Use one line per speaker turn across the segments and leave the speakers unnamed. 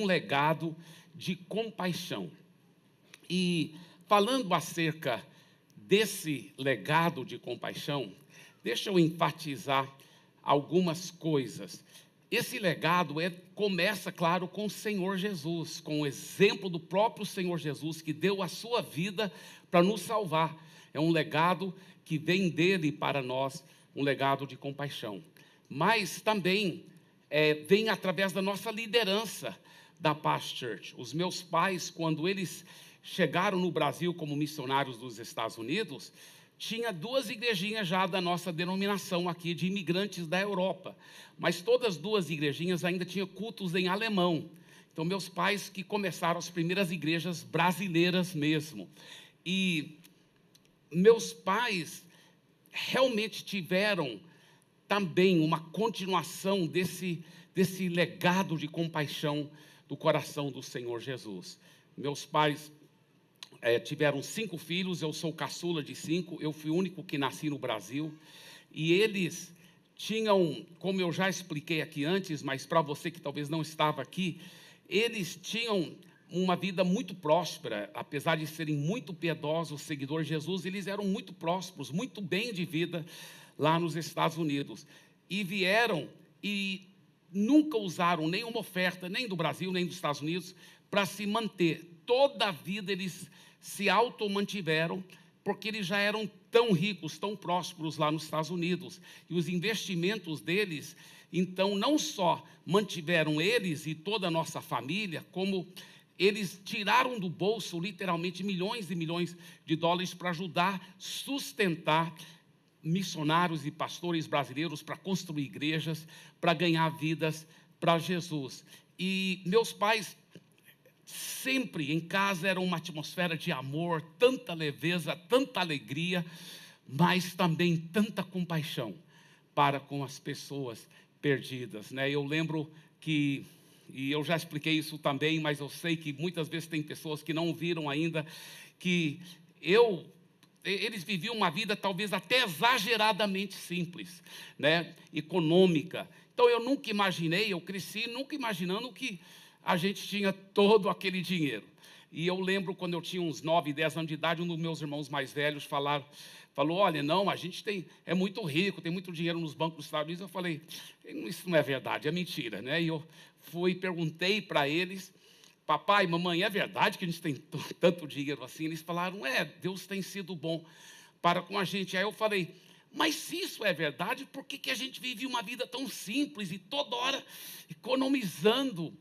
um legado de compaixão. E falando acerca desse legado de compaixão, deixa eu enfatizar algumas coisas. Esse legado é, começa, claro, com o Senhor Jesus, com o exemplo do próprio Senhor Jesus, que deu a sua vida para nos salvar. É um legado que vem dele para nós, um legado de compaixão. Mas também é, vem através da nossa liderança da Paz Church. Os meus pais, quando eles chegaram no Brasil como missionários dos Estados Unidos, tinha duas igrejinhas já da nossa denominação aqui, de imigrantes da Europa. Mas todas as duas igrejinhas ainda tinham cultos em alemão. Então, meus pais que começaram as primeiras igrejas brasileiras mesmo. E meus pais realmente tiveram também uma continuação desse, desse legado de compaixão do coração do Senhor Jesus. Meus pais é, tiveram cinco filhos, eu sou caçula de cinco, eu fui o único que nasci no Brasil, e eles tinham, como eu já expliquei aqui antes, mas para você que talvez não estava aqui, eles tinham uma vida muito próspera, apesar de serem muito piedosos, seguidores de Jesus, eles eram muito prósperos, muito bem de vida lá nos Estados Unidos. E vieram e nunca usaram nenhuma oferta, nem do Brasil, nem dos Estados Unidos, para se manter. Toda a vida eles se automantiveram, porque eles já eram tão ricos, tão prósperos lá nos Estados Unidos. E os investimentos deles, então, não só mantiveram eles e toda a nossa família, como eles tiraram do bolso literalmente milhões e milhões de dólares para ajudar, sustentar missionários e pastores brasileiros para construir igrejas, para ganhar vidas para Jesus. E meus pais Sempre em casa era uma atmosfera de amor, tanta leveza, tanta alegria, mas também tanta compaixão para com as pessoas perdidas. Né? Eu lembro que, e eu já expliquei isso também, mas eu sei que muitas vezes tem pessoas que não viram ainda, que eu eles viviam uma vida talvez até exageradamente simples, né? econômica. Então eu nunca imaginei, eu cresci nunca imaginando que a gente tinha todo aquele dinheiro. E eu lembro quando eu tinha uns 9, 10 anos de idade, um dos meus irmãos mais velhos falar, falou: Olha, não, a gente tem, é muito rico, tem muito dinheiro nos bancos dos Estados Unidos. Eu falei: Isso não é verdade, é mentira. Né? E eu fui perguntei para eles: Papai, mamãe, é verdade que a gente tem tanto dinheiro assim? Eles falaram: É, Deus tem sido bom para com a gente. Aí eu falei: mas se isso é verdade, por que, que a gente vive uma vida tão simples e toda hora economizando?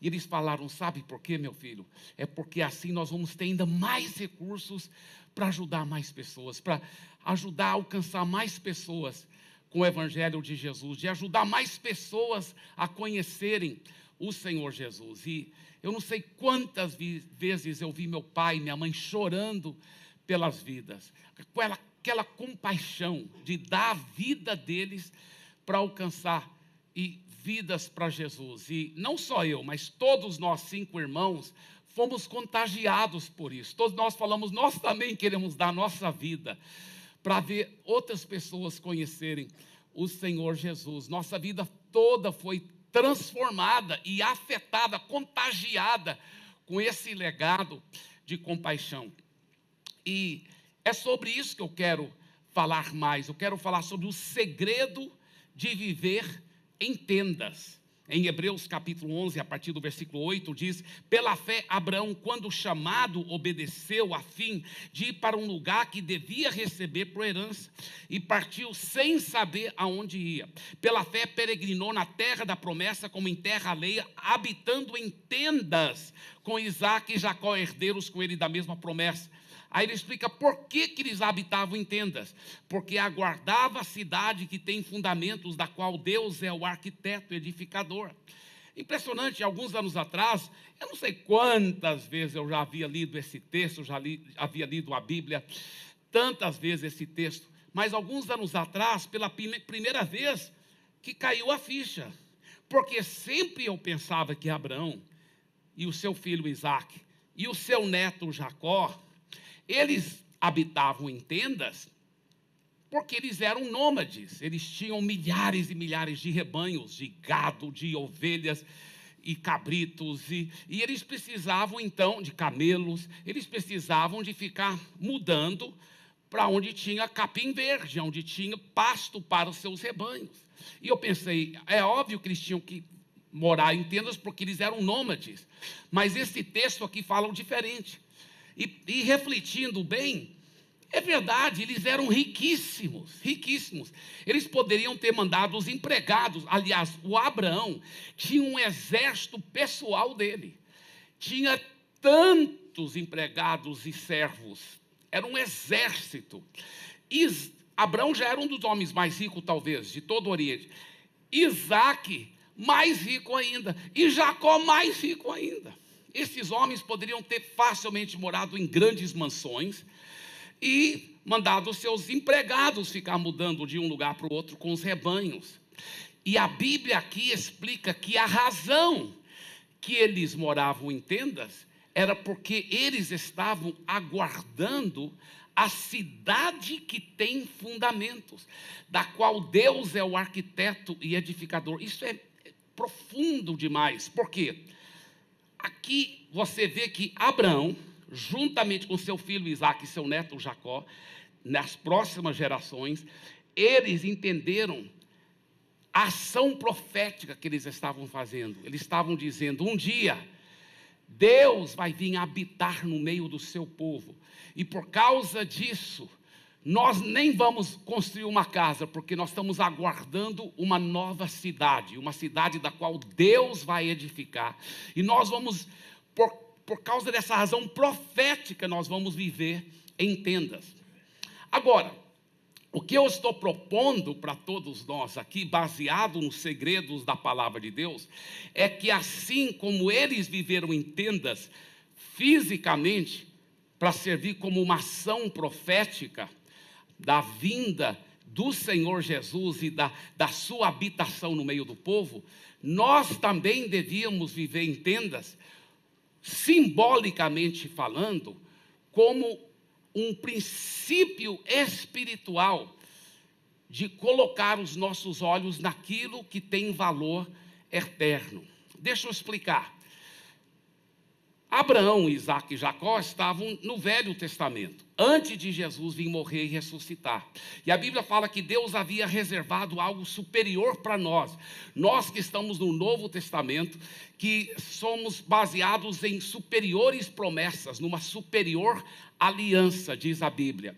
E eles falaram: Sabe por quê, meu filho? É porque assim nós vamos ter ainda mais recursos para ajudar mais pessoas, para ajudar a alcançar mais pessoas com o Evangelho de Jesus, de ajudar mais pessoas a conhecerem o Senhor Jesus. E eu não sei quantas vezes eu vi meu pai e minha mãe chorando pelas vidas, com aquela, aquela compaixão de dar a vida deles para alcançar e vidas para Jesus. E não só eu, mas todos nós cinco irmãos fomos contagiados por isso. Todos nós falamos, nós também queremos dar nossa vida para ver outras pessoas conhecerem o Senhor Jesus. Nossa vida toda foi transformada e afetada, contagiada com esse legado de compaixão. E é sobre isso que eu quero falar mais. Eu quero falar sobre o segredo de viver em tendas. Em Hebreus capítulo 11, a partir do versículo 8, diz: Pela fé, Abraão, quando chamado, obedeceu a fim de ir para um lugar que devia receber por herança, e partiu sem saber aonde ia. Pela fé, peregrinou na terra da promessa, como em terra alheia, habitando em tendas com Isaac e Jacó, herdeiros com ele da mesma promessa Aí ele explica por que, que eles habitavam em tendas. Porque aguardava a cidade que tem fundamentos, da qual Deus é o arquiteto edificador. Impressionante, alguns anos atrás, eu não sei quantas vezes eu já havia lido esse texto, já li, havia lido a Bíblia, tantas vezes esse texto, mas alguns anos atrás, pela primeira vez, que caiu a ficha. Porque sempre eu pensava que Abraão e o seu filho Isaac e o seu neto Jacó eles habitavam em tendas porque eles eram nômades, eles tinham milhares e milhares de rebanhos, de gado, de ovelhas, e cabritos, e, e eles precisavam então de camelos, eles precisavam de ficar mudando para onde tinha capim verde, onde tinha pasto para os seus rebanhos. E eu pensei, é óbvio que eles tinham que morar em tendas porque eles eram nômades, mas esse texto aqui fala diferente. E, e refletindo bem, é verdade, eles eram riquíssimos, riquíssimos. Eles poderiam ter mandado os empregados. Aliás, o Abraão tinha um exército pessoal dele. Tinha tantos empregados e servos. Era um exército. Abraão já era um dos homens mais ricos, talvez, de todo o Oriente. Isaac, mais rico ainda. E Jacó, mais rico ainda. Esses homens poderiam ter facilmente morado em grandes mansões e mandado seus empregados ficar mudando de um lugar para o outro com os rebanhos. E a Bíblia aqui explica que a razão que eles moravam em tendas era porque eles estavam aguardando a cidade que tem fundamentos, da qual Deus é o arquiteto e edificador. Isso é profundo demais. Por quê? Aqui você vê que Abraão juntamente com seu filho Isaac e seu neto Jacó, nas próximas gerações, eles entenderam a ação profética que eles estavam fazendo. Eles estavam dizendo: um dia, Deus vai vir habitar no meio do seu povo, e por causa disso, nós nem vamos construir uma casa, porque nós estamos aguardando uma nova cidade, uma cidade da qual Deus vai edificar, e nós vamos, por por causa dessa razão profética, nós vamos viver em tendas. Agora, o que eu estou propondo para todos nós aqui, baseado nos segredos da palavra de Deus, é que assim como eles viveram em tendas fisicamente, para servir como uma ação profética da vinda do Senhor Jesus e da, da sua habitação no meio do povo, nós também devíamos viver em tendas simbolicamente falando, como um princípio espiritual de colocar os nossos olhos naquilo que tem valor eterno. Deixa eu explicar. Abraão, Isaac e Jacó estavam no Velho Testamento, antes de Jesus vir morrer e ressuscitar. E a Bíblia fala que Deus havia reservado algo superior para nós. Nós que estamos no Novo Testamento, que somos baseados em superiores promessas, numa superior aliança, diz a Bíblia.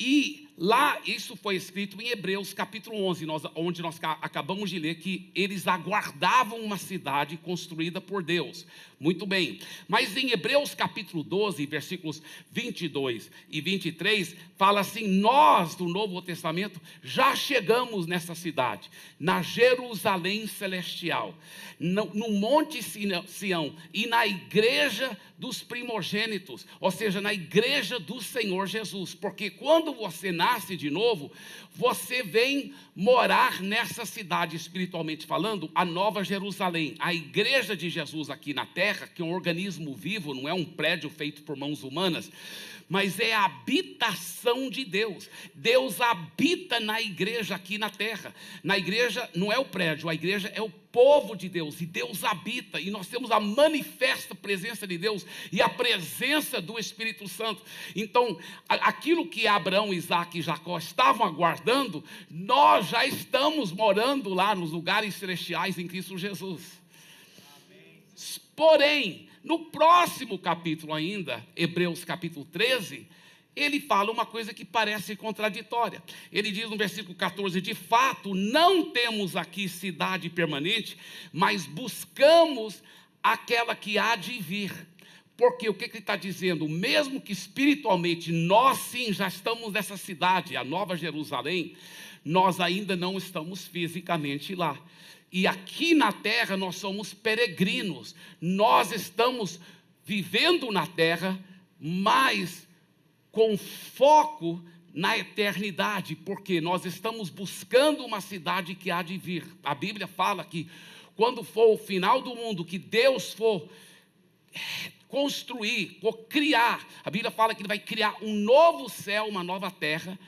E lá, isso foi escrito em Hebreus capítulo 11, nós, onde nós acabamos de ler que eles aguardavam uma cidade construída por Deus. Muito bem, mas em Hebreus capítulo 12, versículos 22 e 23, fala assim: Nós do Novo Testamento já chegamos nessa cidade, na Jerusalém celestial, no, no Monte Sião e na igreja dos primogênitos, ou seja, na igreja do Senhor Jesus, porque quando você nasce de novo, você vem morar nessa cidade, espiritualmente falando, a Nova Jerusalém, a igreja de Jesus aqui na terra, que é um organismo vivo, não é um prédio feito por mãos humanas mas é a habitação de Deus. Deus habita na igreja aqui na terra. Na igreja não é o prédio, a igreja é o povo de Deus e Deus habita e nós temos a manifesta presença de Deus e a presença do Espírito Santo. Então, aquilo que Abraão, Isaac e Jacó estavam aguardando, nós já estamos morando lá nos lugares celestiais em Cristo Jesus. Porém, no próximo capítulo ainda, Hebreus capítulo 13, ele fala uma coisa que parece contraditória. Ele diz no versículo 14: De fato, não temos aqui cidade permanente, mas buscamos aquela que há de vir. Porque o que, ele está dizendo? Mesmo que espiritualmente nós sim já estamos nessa cidade, a Nova Jerusalém, nós ainda não estamos fisicamente lá. E aqui na terra nós somos peregrinos, nós estamos vivendo na terra, mas com foco na eternidade, porque nós estamos buscando uma cidade que há de vir. A Bíblia fala que quando for o final do mundo, que Deus for construir, for criar, a Bíblia fala que Ele vai criar um novo céu, uma nova terra,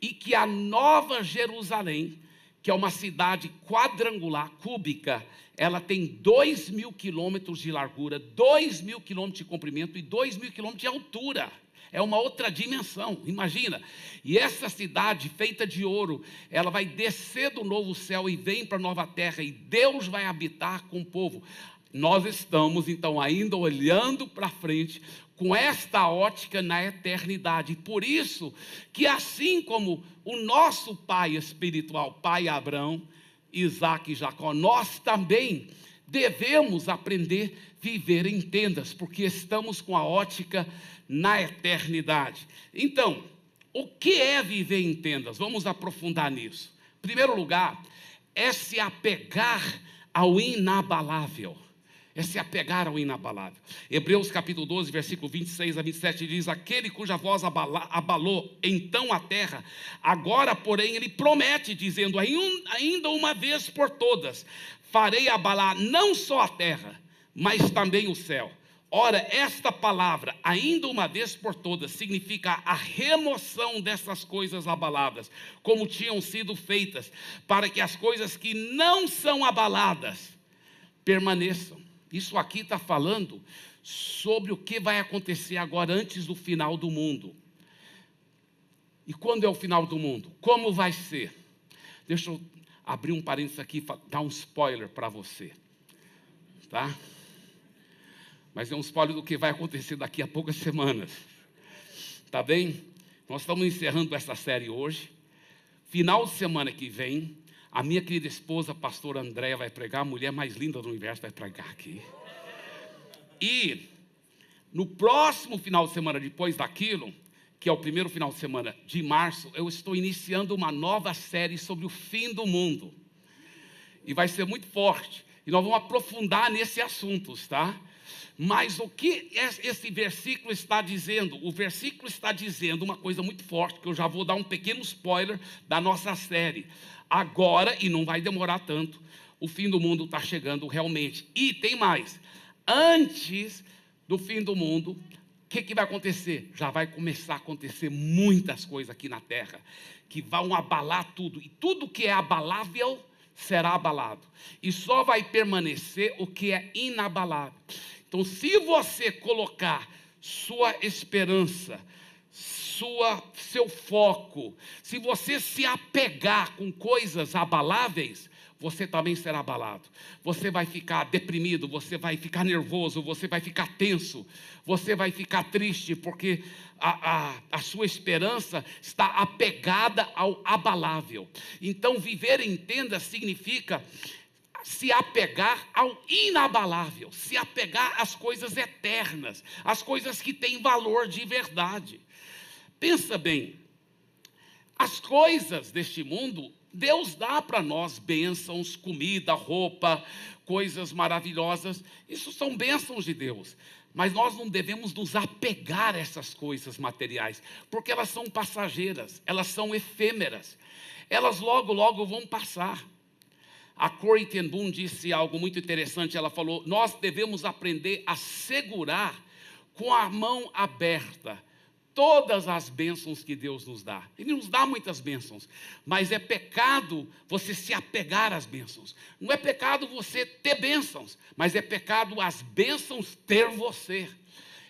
e que a nova Jerusalém que é uma cidade quadrangular, cúbica, ela tem 2 mil quilômetros de largura, 2 mil quilômetros de comprimento e 2 mil quilômetros de altura. É uma outra dimensão, imagina. E essa cidade feita de ouro, ela vai descer do novo céu e vem para a nova terra, e Deus vai habitar com o povo. Nós estamos, então, ainda olhando para frente, com esta ótica na eternidade. Por isso que, assim como o nosso pai espiritual, pai Abraão, Isaac e Jacó, nós também devemos aprender a viver em tendas, porque estamos com a ótica na eternidade. Então, o que é viver em tendas? Vamos aprofundar nisso. Em primeiro lugar, é se apegar ao inabalável é se apegar ao inabalável. Hebreus capítulo 12, versículo 26 a 27 diz: Aquele cuja voz abalou então a terra, agora, porém, ele promete, dizendo: Ainda uma vez por todas, farei abalar não só a terra, mas também o céu. Ora, esta palavra, ainda uma vez por todas, significa a remoção dessas coisas abaladas, como tinham sido feitas, para que as coisas que não são abaladas permaneçam. Isso aqui está falando sobre o que vai acontecer agora antes do final do mundo. E quando é o final do mundo? Como vai ser? Deixa eu abrir um parênteses aqui dar um spoiler para você. Tá? Mas é um spoiler do que vai acontecer daqui a poucas semanas. Tá bem? Nós estamos encerrando essa série hoje. Final de semana que vem, a minha querida esposa, a pastora Andréia, vai pregar, a mulher mais linda do universo vai pregar aqui. E no próximo final de semana depois daquilo, que é o primeiro final de semana de março, eu estou iniciando uma nova série sobre o fim do mundo. E vai ser muito forte. E nós vamos aprofundar nesse assunto, tá? Mas o que esse versículo está dizendo? O versículo está dizendo uma coisa muito forte, que eu já vou dar um pequeno spoiler da nossa série agora, e não vai demorar tanto, o fim do mundo está chegando realmente. E tem mais: antes do fim do mundo, o que, que vai acontecer? Já vai começar a acontecer muitas coisas aqui na terra que vão abalar tudo, e tudo que é abalável será abalado, e só vai permanecer o que é inabalável. Então, se você colocar sua esperança, sua, seu foco, se você se apegar com coisas abaláveis, você também será abalado. Você vai ficar deprimido, você vai ficar nervoso, você vai ficar tenso, você vai ficar triste, porque a, a, a sua esperança está apegada ao abalável. Então, viver em tenda significa se apegar ao inabalável, se apegar às coisas eternas, às coisas que têm valor de verdade. Pensa bem, as coisas deste mundo, Deus dá para nós bênçãos, comida, roupa, coisas maravilhosas, isso são bênçãos de Deus. Mas nós não devemos nos apegar a essas coisas materiais, porque elas são passageiras, elas são efêmeras, elas logo, logo vão passar. A Corey ten Boom disse algo muito interessante. Ela falou: Nós devemos aprender a segurar com a mão aberta todas as bênçãos que Deus nos dá. Ele nos dá muitas bênçãos, mas é pecado você se apegar às bênçãos. Não é pecado você ter bênçãos, mas é pecado as bênçãos ter você.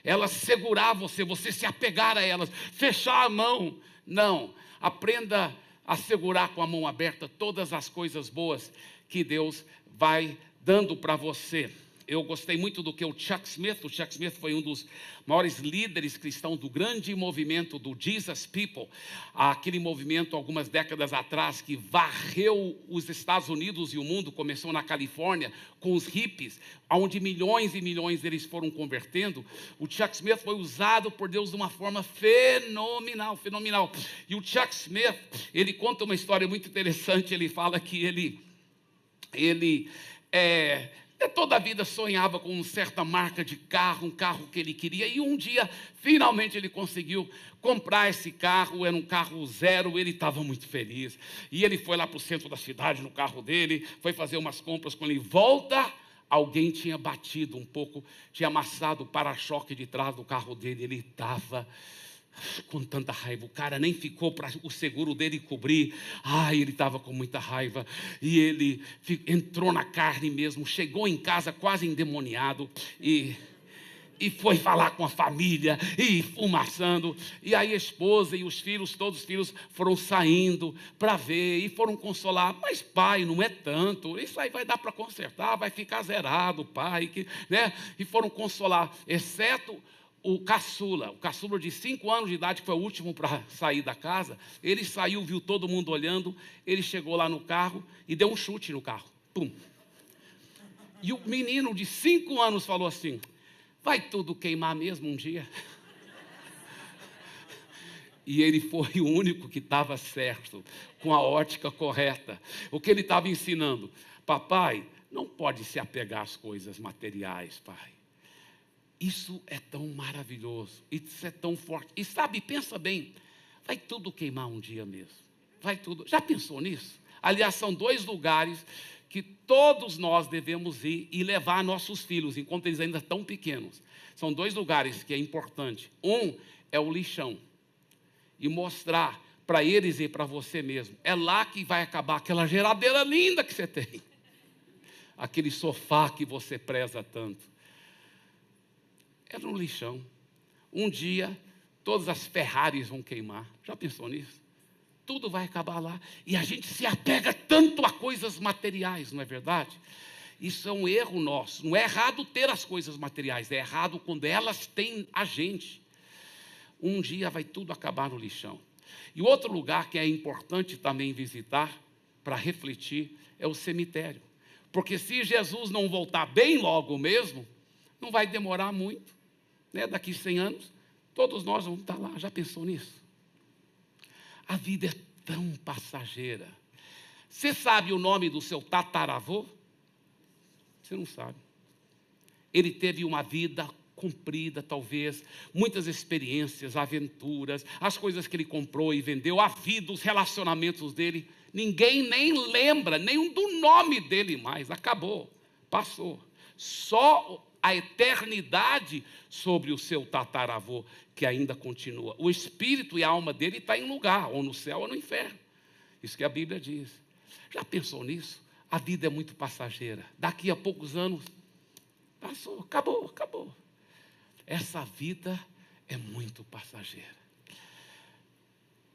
Elas segurar você, você se apegar a elas, fechar a mão. Não, aprenda a segurar com a mão aberta todas as coisas boas que Deus vai dando para você eu gostei muito do que o Chuck Smith, o Chuck Smith foi um dos maiores líderes cristãos do grande movimento do Jesus People, aquele movimento algumas décadas atrás que varreu os Estados Unidos e o mundo, começou na Califórnia com os hippies, onde milhões e milhões deles foram convertendo. O Chuck Smith foi usado por Deus de uma forma fenomenal, fenomenal. E o Chuck Smith, ele conta uma história muito interessante, ele fala que ele ele é, toda a vida sonhava com uma certa marca de carro, um carro que ele queria, e um dia, finalmente, ele conseguiu comprar esse carro. Era um carro zero, ele estava muito feliz. E ele foi lá para o centro da cidade no carro dele, foi fazer umas compras. Quando ele volta, alguém tinha batido um pouco, tinha amassado o para-choque de trás do carro dele. Ele estava com tanta raiva. O cara nem ficou para o seguro dele cobrir. Ai, ele estava com muita raiva. E ele entrou na carne mesmo, chegou em casa quase endemoniado e e foi falar com a família, e fumaçando. E aí a esposa e os filhos, todos os filhos, foram saindo para ver e foram consolar. Mas, pai, não é tanto, isso aí vai dar para consertar, vai ficar zerado, pai. Que, né? E foram consolar, exceto o caçula, o caçula de cinco anos de idade, que foi o último para sair da casa, ele saiu, viu todo mundo olhando, ele chegou lá no carro e deu um chute no carro. Pum. E o menino de cinco anos falou assim: vai tudo queimar mesmo um dia. E ele foi o único que estava certo, com a ótica correta. O que ele estava ensinando? Papai, não pode se apegar às coisas materiais, pai. Isso é tão maravilhoso, isso é tão forte. E sabe, pensa bem, vai tudo queimar um dia mesmo. Vai tudo. Já pensou nisso? Aliás, são dois lugares que todos nós devemos ir e levar nossos filhos, enquanto eles ainda estão pequenos. São dois lugares que é importante. Um é o lixão. E mostrar para eles e para você mesmo. É lá que vai acabar aquela geladeira linda que você tem. Aquele sofá que você preza tanto era um lixão. Um dia, todas as Ferraris vão queimar. Já pensou nisso? Tudo vai acabar lá. E a gente se apega tanto a coisas materiais, não é verdade? Isso é um erro nosso. Não é errado ter as coisas materiais, é errado quando elas têm a gente. Um dia vai tudo acabar no lixão. E outro lugar que é importante também visitar para refletir é o cemitério. Porque se Jesus não voltar bem logo mesmo, não vai demorar muito né, daqui 100 anos, todos nós vamos estar lá. Já pensou nisso? A vida é tão passageira. Você sabe o nome do seu tataravô? Você não sabe. Ele teve uma vida comprida, talvez, muitas experiências, aventuras, as coisas que ele comprou e vendeu, a vida, os relacionamentos dele. Ninguém nem lembra nem do nome dele mais. Acabou, passou. Só a eternidade sobre o seu tataravô, que ainda continua. O espírito e a alma dele está em lugar, ou no céu ou no inferno. Isso que a Bíblia diz. Já pensou nisso? A vida é muito passageira. Daqui a poucos anos, passou, acabou, acabou. Essa vida é muito passageira.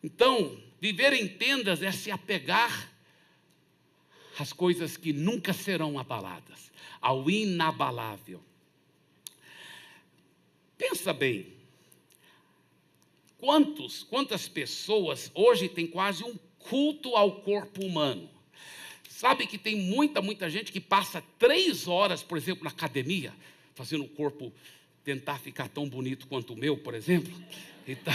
Então, viver em tendas é se apegar às coisas que nunca serão abaladas, ao inabalável. Pensa bem. Quantos, quantas pessoas hoje têm quase um culto ao corpo humano? Sabe que tem muita, muita gente que passa três horas, por exemplo, na academia, fazendo o corpo tentar ficar tão bonito quanto o meu, por exemplo. Então,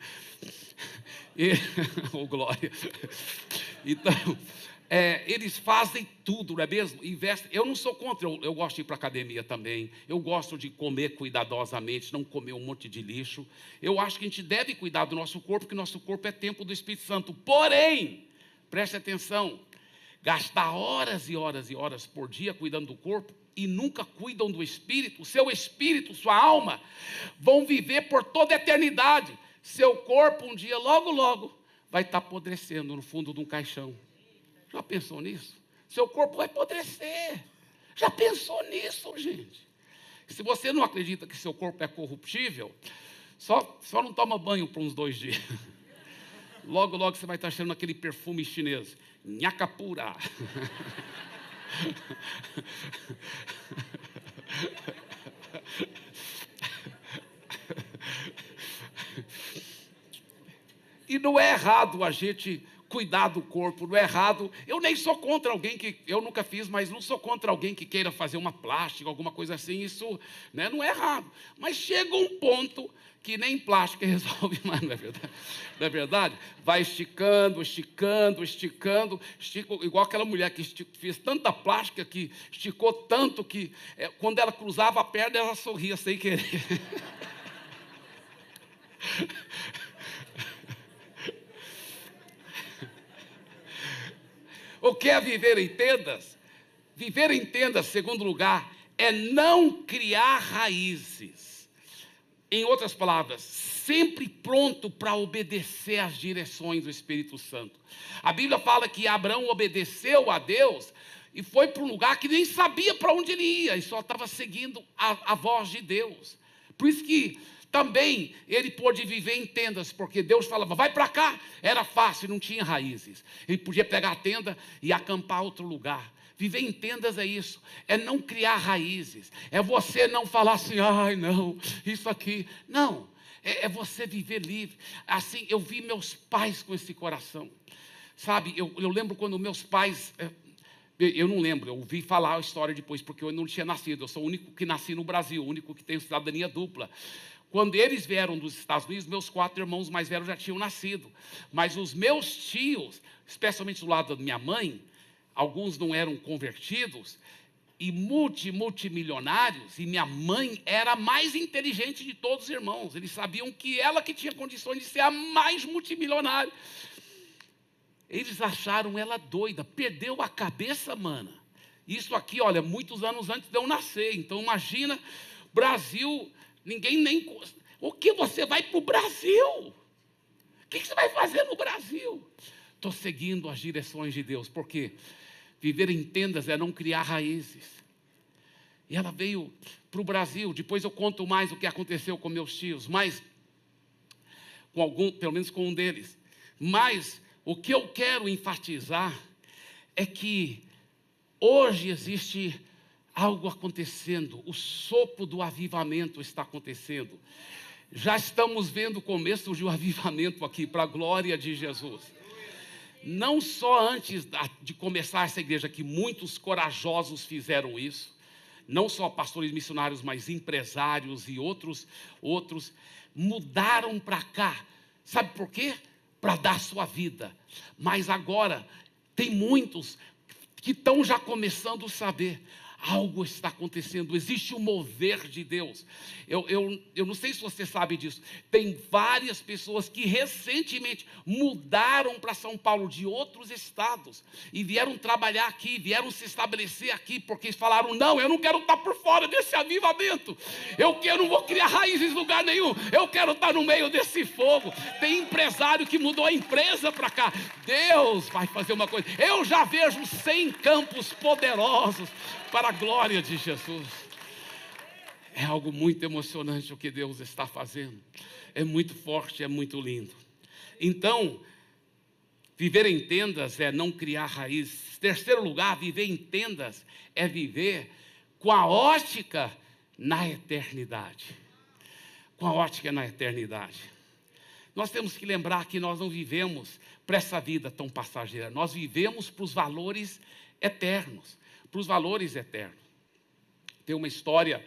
e, oh glória. Então, é, eles fazem tudo, não é mesmo? Investem. Eu não sou contra, eu, eu gosto de ir para a academia também. Eu gosto de comer cuidadosamente, não comer um monte de lixo. Eu acho que a gente deve cuidar do nosso corpo, porque nosso corpo é templo do Espírito Santo. Porém, preste atenção: gastar horas e horas e horas por dia cuidando do corpo e nunca cuidam do espírito, seu espírito, sua alma, vão viver por toda a eternidade. Seu corpo, um dia, logo, logo, vai estar apodrecendo no fundo de um caixão já pensou nisso? Seu corpo vai apodrecer. Já pensou nisso, gente? Se você não acredita que seu corpo é corruptível, só, só não toma banho por uns dois dias. Logo, logo você vai estar cheirando aquele perfume chinês. Nhacapura. E não é errado a gente cuidar do corpo, não é errado. Eu nem sou contra alguém que, eu nunca fiz, mas não sou contra alguém que queira fazer uma plástica, alguma coisa assim, isso né, não é errado. Mas chega um ponto que nem plástica resolve mais, não é verdade? Não é verdade? Vai esticando, esticando, esticando, estica, igual aquela mulher que fez tanta plástica que esticou tanto que é, quando ela cruzava a perna, ela sorria sem querer. O que é viver em tendas? Viver em tendas, segundo lugar, é não criar raízes Em outras palavras, sempre pronto para obedecer às direções do Espírito Santo. A Bíblia fala que Abraão obedeceu a Deus e foi para um lugar que nem sabia para onde ele ia, e só estava seguindo a, a voz de Deus. Por isso que também ele pôde viver em tendas, porque Deus falava, vai para cá, era fácil, não tinha raízes. Ele podia pegar a tenda e acampar outro lugar. Viver em tendas é isso, é não criar raízes, é você não falar assim, ai não, isso aqui. Não, é, é você viver livre. Assim, eu vi meus pais com esse coração. Sabe, eu, eu lembro quando meus pais. É, eu não lembro, eu ouvi falar a história depois, porque eu não tinha nascido. Eu sou o único que nasci no Brasil, o único que tem cidadania dupla. Quando eles vieram dos Estados Unidos, meus quatro irmãos mais velhos já tinham nascido. Mas os meus tios, especialmente do lado da minha mãe, alguns não eram convertidos, e multi, multimilionários, e minha mãe era a mais inteligente de todos os irmãos. Eles sabiam que ela que tinha condições de ser a mais multimilionária. Eles acharam ela doida, perdeu a cabeça, mana. Isso aqui, olha, muitos anos antes de eu nascer. Então imagina, Brasil, ninguém nem. O que você vai para o Brasil? O que você vai fazer no Brasil? Estou seguindo as direções de Deus, porque? Viver em tendas é não criar raízes. E ela veio para o Brasil. Depois eu conto mais o que aconteceu com meus tios, mas com algum, pelo menos com um deles. Mas o que eu quero enfatizar é que hoje existe algo acontecendo, o sopro do avivamento está acontecendo. Já estamos vendo o começo de um avivamento aqui, para a glória de Jesus não só antes de começar essa igreja, que muitos corajosos fizeram isso, não só pastores missionários, mas empresários e outros, outros mudaram para cá. Sabe por quê? Para dar sua vida. Mas agora tem muitos que estão já começando a saber algo está acontecendo, existe um mover de Deus. Eu, eu, eu não sei se você sabe disso, tem várias pessoas que recentemente mudaram para São Paulo de outros estados e vieram trabalhar aqui, vieram se estabelecer aqui, porque falaram: não, eu não quero estar por fora desse avivamento, eu, eu não vou criar raízes em lugar nenhum, eu quero estar no meio desse fogo. Tem empresário que mudou a empresa para cá, Deus vai fazer uma coisa. Eu já vejo 100 campos poderosos para glória de Jesus. É algo muito emocionante o que Deus está fazendo. É muito forte, é muito lindo. Então, viver em tendas é não criar raízes. Terceiro lugar, viver em tendas é viver com a ótica na eternidade. Com a ótica na eternidade. Nós temos que lembrar que nós não vivemos para essa vida tão passageira, nós vivemos para os valores eternos para os valores eternos. Tem uma história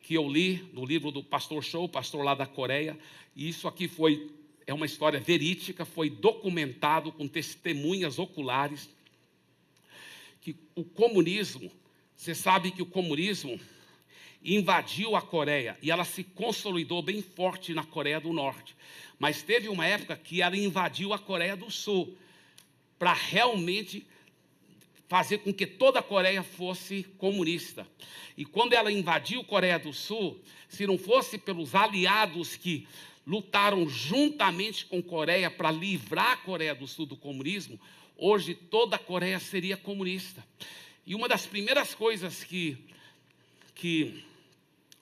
que eu li no livro do pastor Show, pastor lá da Coreia, e isso aqui foi é uma história verídica, foi documentado com testemunhas oculares que o comunismo, você sabe que o comunismo invadiu a Coreia e ela se consolidou bem forte na Coreia do Norte. Mas teve uma época que ela invadiu a Coreia do Sul para realmente fazer com que toda a Coreia fosse comunista. E quando ela invadiu a Coreia do Sul, se não fosse pelos aliados que lutaram juntamente com a Coreia para livrar a Coreia do Sul do comunismo, hoje toda a Coreia seria comunista. E uma das primeiras coisas que, que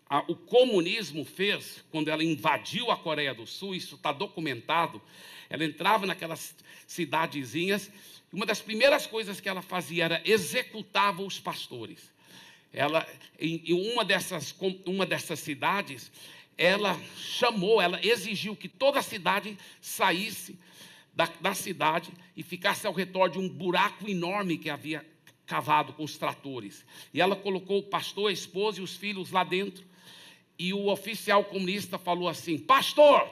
a, o comunismo fez quando ela invadiu a Coreia do Sul, isso está documentado, ela entrava naquelas cidadezinhas uma das primeiras coisas que ela fazia era executava os pastores. Ela, em, uma, dessas, uma dessas cidades, ela chamou, ela exigiu que toda a cidade saísse da, da cidade e ficasse ao redor de um buraco enorme que havia cavado com os tratores. E ela colocou o pastor, a esposa e os filhos lá dentro. E o oficial comunista falou assim: Pastor,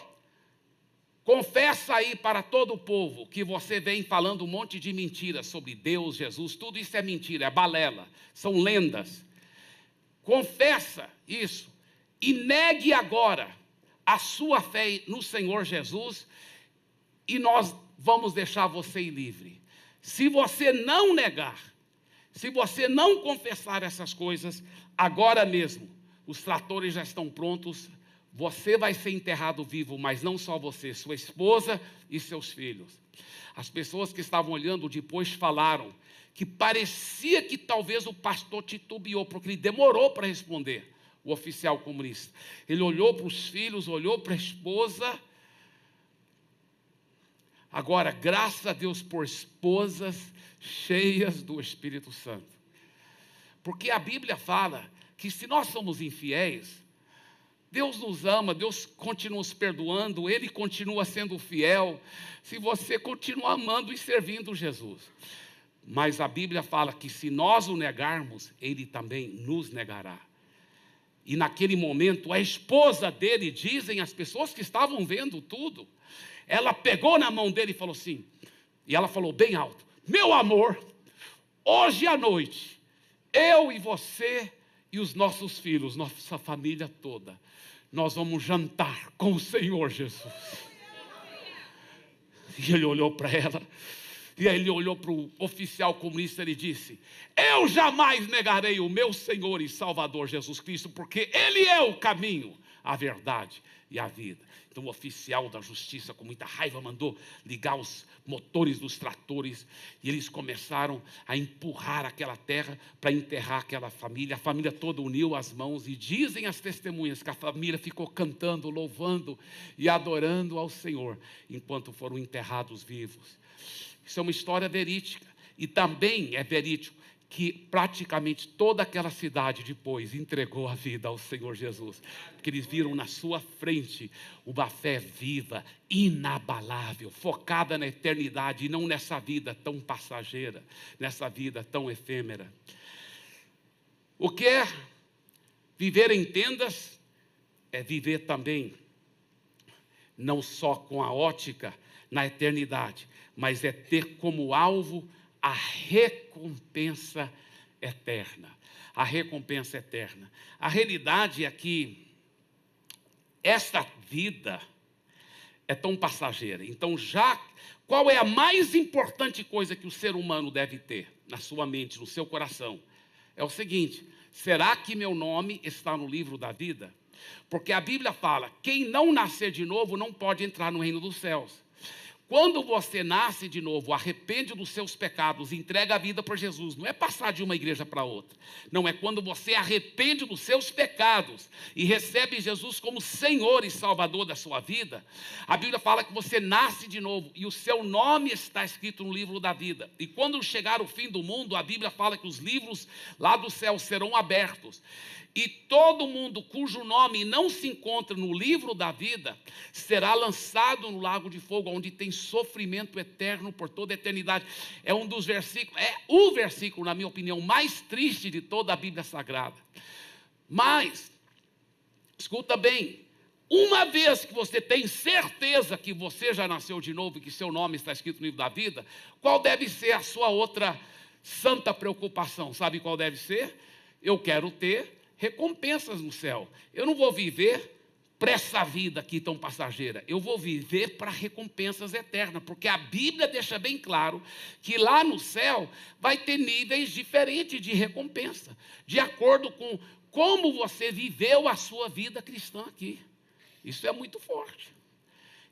Confessa aí para todo o povo que você vem falando um monte de mentiras sobre Deus, Jesus, tudo isso é mentira, é balela, são lendas. Confessa isso e negue agora a sua fé no Senhor Jesus e nós vamos deixar você livre. Se você não negar, se você não confessar essas coisas, agora mesmo, os tratores já estão prontos, Você vai ser enterrado vivo, mas não só você, sua esposa e seus filhos. As pessoas que estavam olhando depois falaram que parecia que talvez o pastor titubeou, porque ele demorou para responder, o oficial comunista. Ele olhou para os filhos, olhou para a esposa. Agora, graças a Deus por esposas cheias do Espírito Santo. Porque a Bíblia fala que se nós somos infiéis, Deus nos ama, Deus continua nos perdoando, Ele continua sendo fiel, se você continua amando e servindo Jesus. Mas a Bíblia fala que se nós o negarmos, Ele também nos negará. E naquele momento, a esposa dele, dizem as pessoas que estavam vendo tudo, ela pegou na mão dele e falou assim, e ela falou bem alto: Meu amor, hoje à noite, eu e você e os nossos filhos, nossa família toda, nós vamos jantar com o Senhor Jesus. E ele olhou para ela, e aí ele olhou para o oficial comunista e disse: Eu jamais negarei o meu Senhor e Salvador Jesus Cristo, porque Ele é o caminho, a verdade e a vida. Então o oficial da justiça, com muita raiva, mandou ligar os motores dos tratores e eles começaram a empurrar aquela terra para enterrar aquela família. A família toda uniu as mãos e dizem as testemunhas que a família ficou cantando, louvando e adorando ao Senhor enquanto foram enterrados vivos. Isso é uma história verídica e também é verídico que praticamente toda aquela cidade depois entregou a vida ao Senhor Jesus, porque eles viram na sua frente uma fé viva, inabalável, focada na eternidade e não nessa vida tão passageira, nessa vida tão efêmera. O que é viver em tendas? É viver também, não só com a ótica na eternidade, mas é ter como alvo a recompensa eterna. A recompensa eterna. A realidade é que esta vida é tão passageira. Então, já qual é a mais importante coisa que o ser humano deve ter na sua mente, no seu coração? É o seguinte: será que meu nome está no livro da vida? Porque a Bíblia fala: quem não nascer de novo não pode entrar no reino dos céus. Quando você nasce de novo, arrepende dos seus pecados, entrega a vida para Jesus, não é passar de uma igreja para outra. Não é quando você arrepende dos seus pecados e recebe Jesus como Senhor e Salvador da sua vida. A Bíblia fala que você nasce de novo e o seu nome está escrito no livro da vida. E quando chegar o fim do mundo, a Bíblia fala que os livros lá do céu serão abertos e todo mundo cujo nome não se encontra no livro da vida será lançado no lago de fogo, onde tem sofrimento eterno por toda a eternidade. É um dos versículos, é o versículo, na minha opinião, mais triste de toda a Bíblia Sagrada. Mas, escuta bem, uma vez que você tem certeza que você já nasceu de novo e que seu nome está escrito no livro da vida, qual deve ser a sua outra santa preocupação? Sabe qual deve ser? Eu quero ter recompensas no céu. Eu não vou viver para essa vida aqui tão passageira. Eu vou viver para recompensas eternas, porque a Bíblia deixa bem claro que lá no céu vai ter níveis diferentes de recompensa, de acordo com como você viveu a sua vida cristã aqui. Isso é muito forte.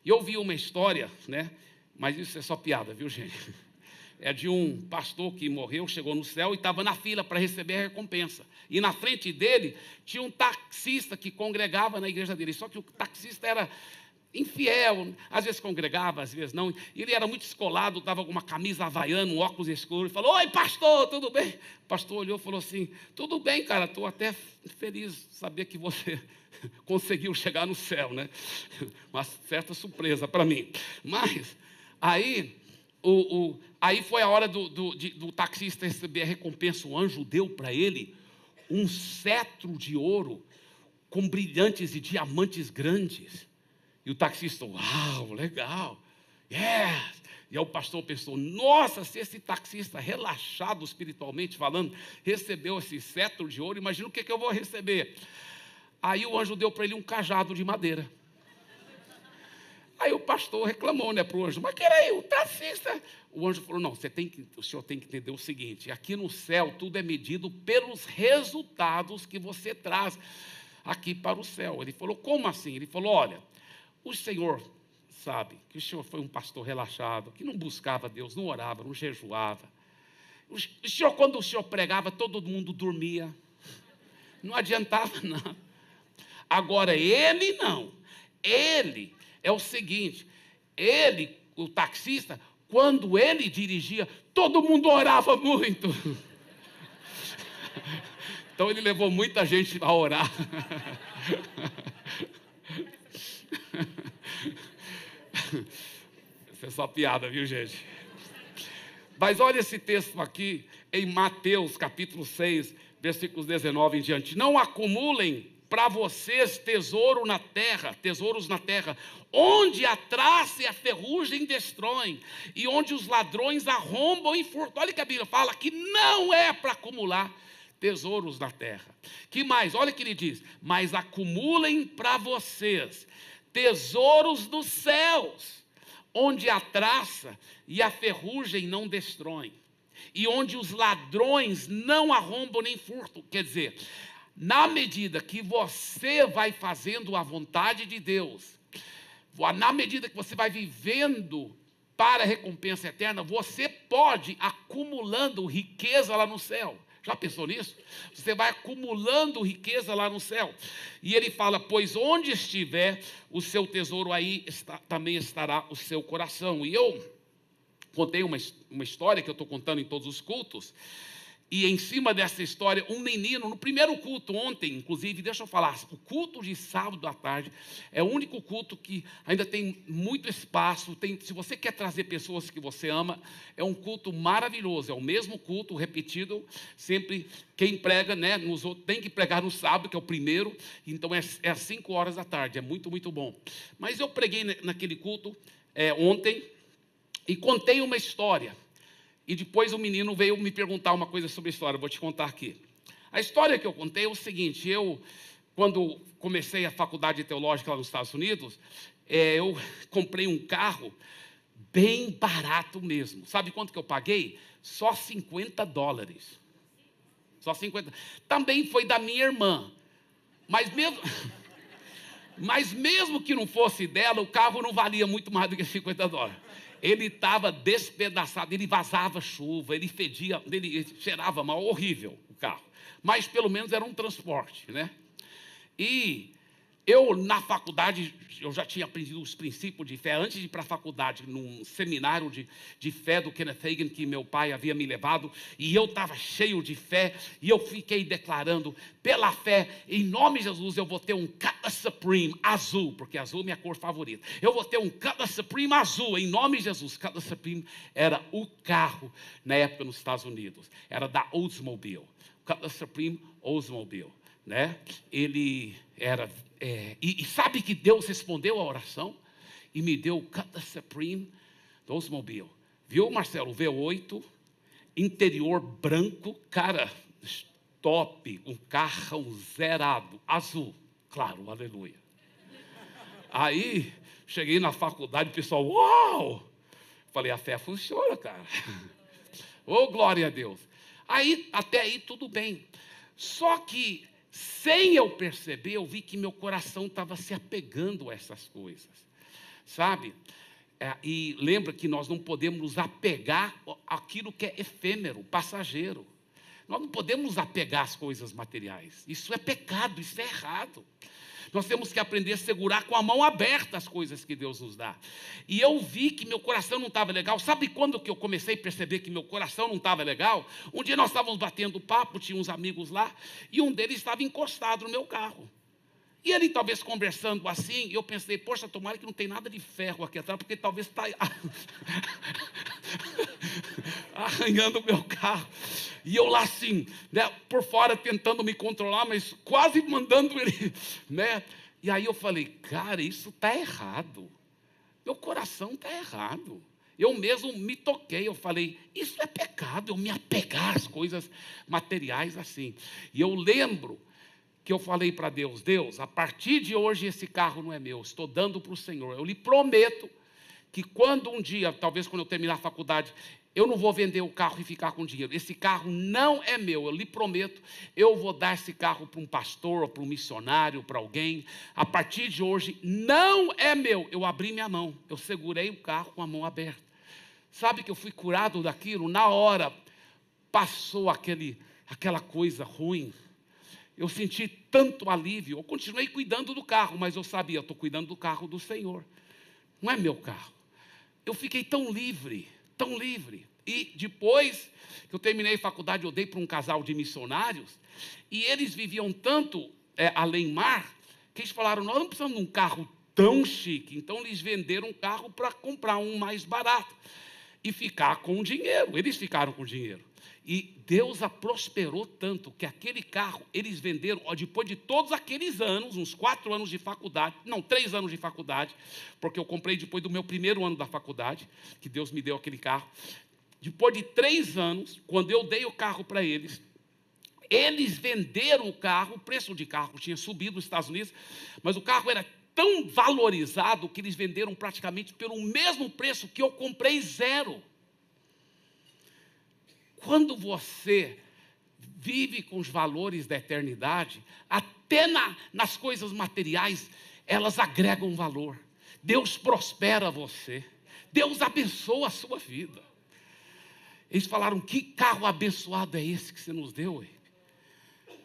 E eu vi uma história, né? Mas isso é só piada, viu, gente? é de um pastor que morreu, chegou no céu e estava na fila para receber a recompensa. E na frente dele tinha um taxista que congregava na igreja dele. Só que o taxista era infiel, às vezes congregava, às vezes não. Ele era muito escolado, estava com uma camisa havaiana, um óculos escuro, e falou: Oi, pastor, tudo bem? O pastor olhou e falou assim: Tudo bem, cara, estou até feliz de saber que você conseguiu chegar no céu, né? Uma certa surpresa para mim. Mas, aí o, o, aí foi a hora do, do, de, do taxista receber a recompensa. O anjo deu para ele um cetro de ouro com brilhantes e diamantes grandes. E o taxista, uau, legal, yes. E aí o pastor pensou: nossa, se esse taxista relaxado espiritualmente falando, recebeu esse cetro de ouro, imagina o que, que eu vou receber. Aí o anjo deu para ele um cajado de madeira. Aí o pastor reclamou, né, para o anjo, mas aí, o taxista. O anjo falou: não, você tem que, o senhor tem que entender o seguinte: aqui no céu tudo é medido pelos resultados que você traz. aqui para o céu. Ele falou: Como assim? Ele falou: Olha, o Senhor sabe que o Senhor foi um pastor relaxado, que não buscava Deus, não orava, não jejuava. O Senhor, quando o Senhor pregava, todo mundo dormia. Não adiantava nada. Agora, ele não. Ele é o seguinte: ele, o taxista, quando ele dirigia, todo mundo orava muito. Então ele levou muita gente a orar. Isso é só piada, viu, gente? Mas olha esse texto aqui em Mateus, capítulo 6, versículos 19 em diante. Não acumulem para vocês tesouro na terra, tesouros na terra, onde a traça e a ferrugem destroem, e onde os ladrões arrombam e furtam. Olha que a Bíblia fala que não é para acumular tesouros na terra. Que mais? Olha o que ele diz: mas acumulem para vocês tesouros dos céus, onde a traça e a ferrugem não destroem, e onde os ladrões não arrombam nem furtam. Quer dizer, na medida que você vai fazendo a vontade de Deus, na medida que você vai vivendo para a recompensa eterna, você pode acumulando riqueza lá no céu. Já pensou nisso? Você vai acumulando riqueza lá no céu. E ele fala: Pois onde estiver o seu tesouro, aí está, também estará o seu coração. E eu contei uma, uma história que eu estou contando em todos os cultos e em cima dessa história, um menino, no primeiro culto ontem, inclusive, deixa eu falar, o culto de sábado à tarde é o único culto que ainda tem muito espaço. Tem, se você quer trazer pessoas que você ama, é um culto maravilhoso. É o mesmo culto repetido, sempre quem prega, né, nos tem que pregar no sábado, que é o primeiro, então é, é às 5 horas da tarde, é muito, muito bom. Mas eu preguei naquele culto é, ontem e contei uma história e depois o menino veio me perguntar uma coisa sobre a história, vou te contar aqui. A história que eu contei é o seguinte: eu, quando comecei a faculdade teológica lá nos Estados Unidos, é, eu comprei um carro bem barato mesmo. Sabe quanto que eu paguei? Só 50 dólares. Só 50. Também foi da minha irmã. Mas mesmo. Mas mesmo que não fosse dela, o carro não valia muito mais do que 50 dólares ele estava despedaçado, ele vazava chuva, ele fedia, ele cheirava mal, horrível o carro. Mas pelo menos era um transporte, né? E eu, na faculdade, eu já tinha aprendido os princípios de fé antes de ir para a faculdade, num seminário de, de fé do Kenneth Hagin que meu pai havia me levado, e eu estava cheio de fé, e eu fiquei declarando, pela fé, em nome de Jesus, eu vou ter um Cutlass Supreme azul, porque azul é minha cor favorita. Eu vou ter um Cutlass Supreme azul, em nome de Jesus. Cutlass Supreme era o carro na época nos Estados Unidos, era da Oldsmobile. Cutlass Supreme Oldsmobile, né? Ele era é, e, e, sabe que Deus respondeu a oração e me deu o Cutlass Supreme do Oldsmobile. Viu, Marcelo? V8, interior branco, cara, top, um carro zerado, azul, claro, aleluia. Aí, cheguei na faculdade, o pessoal, uau! Falei, a fé funciona, cara. oh, glória a Deus. Aí, até aí, tudo bem. Só que sem eu perceber, eu vi que meu coração estava se apegando a essas coisas, sabe? É, e lembra que nós não podemos nos apegar àquilo que é efêmero, passageiro. Nós não podemos nos apegar às coisas materiais. Isso é pecado, isso é errado. Nós temos que aprender a segurar com a mão aberta as coisas que Deus nos dá. E eu vi que meu coração não estava legal. Sabe quando que eu comecei a perceber que meu coração não estava legal? Um dia nós estávamos batendo papo, tinha uns amigos lá, e um deles estava encostado no meu carro. E ele talvez conversando assim, eu pensei, poxa, tomara que não tem nada de ferro aqui atrás, porque talvez está arranhando o meu carro. E eu lá assim, né, por fora tentando me controlar, mas quase mandando ele, né? E aí eu falei, cara, isso está errado. Meu coração está errado. Eu mesmo me toquei, eu falei, isso é pecado, eu me apegar às coisas materiais assim. E eu lembro que eu falei para Deus: Deus, a partir de hoje esse carro não é meu, estou dando para o Senhor. Eu lhe prometo que quando um dia, talvez quando eu terminar a faculdade, eu não vou vender o carro e ficar com dinheiro. Esse carro não é meu, eu lhe prometo. Eu vou dar esse carro para um pastor, para um missionário, para alguém. A partir de hoje, não é meu. Eu abri minha mão, eu segurei o carro com a mão aberta. Sabe que eu fui curado daquilo? Na hora, passou aquele, aquela coisa ruim. Eu senti tanto alívio. Eu continuei cuidando do carro, mas eu sabia, estou cuidando do carro do Senhor. Não é meu carro. Eu fiquei tão livre tão livre. E depois que eu terminei a faculdade, eu dei para um casal de missionários, e eles viviam tanto é, além mar, que eles falaram: Nós não precisamos de um carro tão chique. Então, eles venderam um carro para comprar um mais barato e ficar com dinheiro. Eles ficaram com dinheiro. E Deus a prosperou tanto que aquele carro eles venderam, ó, depois de todos aqueles anos, uns quatro anos de faculdade, não, três anos de faculdade, porque eu comprei depois do meu primeiro ano da faculdade, que Deus me deu aquele carro. Depois de três anos, quando eu dei o carro para eles, eles venderam o carro, o preço de carro tinha subido nos Estados Unidos, mas o carro era tão valorizado que eles venderam praticamente pelo mesmo preço que eu comprei zero. Quando você vive com os valores da eternidade, até na, nas coisas materiais, elas agregam valor. Deus prospera você. Deus abençoa a sua vida. Eles falaram: que carro abençoado é esse que você nos deu?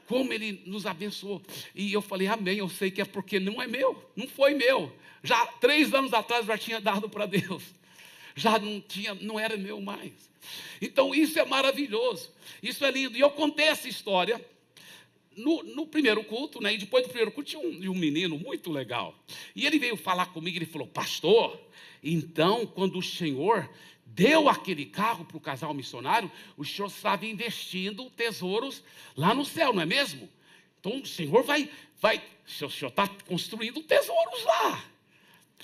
Como ele nos abençoou. E eu falei: Amém. Eu sei que é porque não é meu, não foi meu. Já três anos atrás já tinha dado para Deus. Já não tinha, não era meu mais. Então isso é maravilhoso, isso é lindo. E eu contei essa história no, no, primeiro culto, né? E depois do primeiro culto tinha um, um, menino muito legal. E ele veio falar comigo, ele falou, pastor, então quando o Senhor deu aquele carro para o casal missionário, o Senhor estava investindo tesouros lá no céu, não é mesmo? Então o Senhor vai, vai, o Senhor está construindo tesouros lá.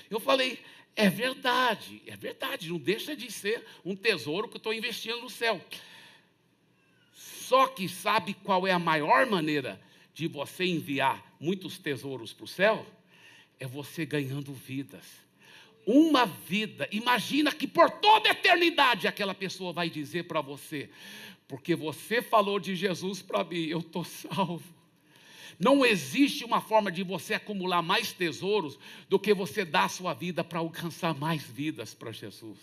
Eu falei, é verdade, é verdade, não deixa de ser um tesouro que eu estou investindo no céu. Só que sabe qual é a maior maneira de você enviar muitos tesouros para o céu? É você ganhando vidas. Uma vida, imagina que por toda a eternidade aquela pessoa vai dizer para você, porque você falou de Jesus para mim, eu estou salvo. Não existe uma forma de você acumular mais tesouros do que você dar a sua vida para alcançar mais vidas para Jesus.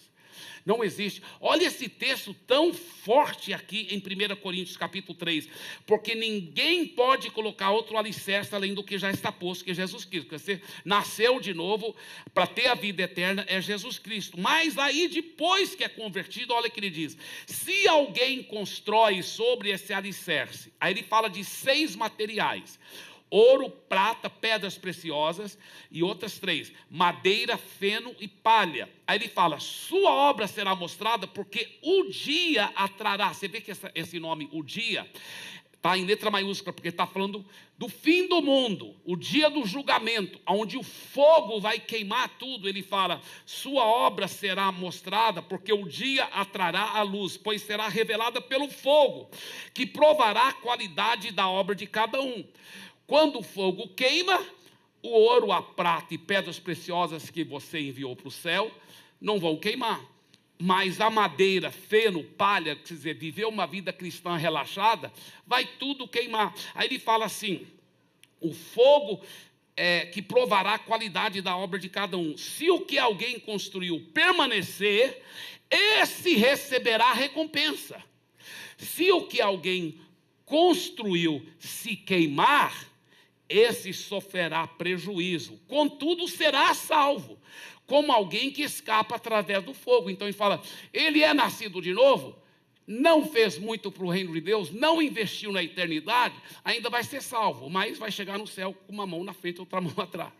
Não existe. Olha esse texto tão forte aqui em 1 Coríntios capítulo 3, porque ninguém pode colocar outro alicerce além do que já está posto, que é Jesus Cristo. Você nasceu de novo para ter a vida eterna, é Jesus Cristo. Mas aí depois que é convertido, olha o que ele diz: se alguém constrói sobre esse alicerce, aí ele fala de seis materiais ouro, prata, pedras preciosas e outras três: madeira, feno e palha. Aí ele fala: sua obra será mostrada, porque o dia atrará. Você vê que essa, esse nome, o dia, está em letra maiúscula, porque está falando do fim do mundo, o dia do julgamento, onde o fogo vai queimar tudo. Ele fala: Sua obra será mostrada, porque o dia atrará a luz, pois será revelada pelo fogo, que provará a qualidade da obra de cada um. Quando o fogo queima, o ouro, a prata e pedras preciosas que você enviou para o céu não vão queimar. Mas a madeira, feno, palha, quer dizer, viver uma vida cristã relaxada, vai tudo queimar. Aí ele fala assim: o fogo é, que provará a qualidade da obra de cada um. Se o que alguém construiu permanecer, esse receberá recompensa. Se o que alguém construiu se queimar, esse sofrerá prejuízo, contudo será salvo, como alguém que escapa através do fogo. Então ele fala: ele é nascido de novo, não fez muito para o reino de Deus, não investiu na eternidade, ainda vai ser salvo, mas vai chegar no céu com uma mão na frente e outra mão atrás.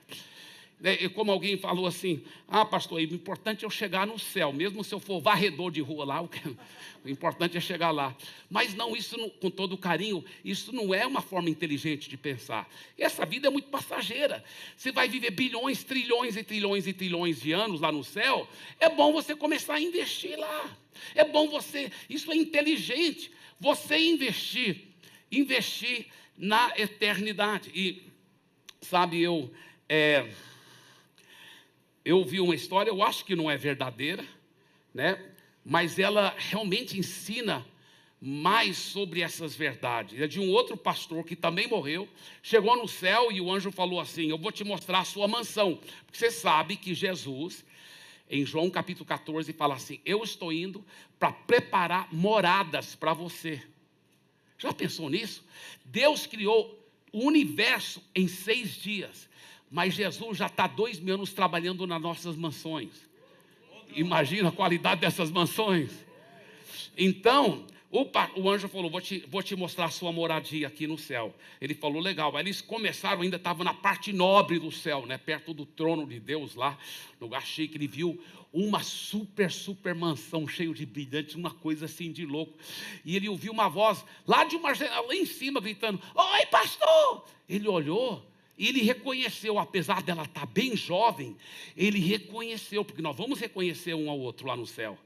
É, como alguém falou assim, ah, pastor, o importante é eu chegar no céu, mesmo se eu for varredor de rua lá, o, importante é chegar lá. Mas não, isso não, com todo carinho, isso não é uma forma inteligente de pensar. Essa vida é muito passageira. Você vai viver bilhões, trilhões e trilhões e trilhões de anos lá no céu. É bom você começar a investir lá. É bom você, isso é inteligente, você investir, investir na eternidade. E, sabe, eu. É, eu vi uma história, eu acho que não é verdadeira, né? mas ela realmente ensina mais sobre essas verdades. É de um outro pastor que também morreu, chegou no céu e o anjo falou assim: Eu vou te mostrar a sua mansão. Porque você sabe que Jesus, em João capítulo 14, fala assim: Eu estou indo para preparar moradas para você. Já pensou nisso? Deus criou o universo em seis dias, mas Jesus já está dois mil anos trabalhando nas nossas mansões. Imagina a qualidade dessas mansões. Então, o, o, anjo falou: vou te, vou te mostrar a sua moradia aqui no céu. Ele falou: legal. Aí eles começaram, ainda estavam na parte nobre do céu, né, perto do trono de Deus lá, lugar chique. Ele viu uma super, super mansão cheio de brilhantes, uma coisa assim de louco. E ele ouviu uma voz lá de uma janela, lá em cima, gritando: Oi, pastor! Ele olhou. Ele reconheceu, apesar dela estar bem jovem, ele reconheceu, porque nós vamos reconhecer um ao outro lá no céu.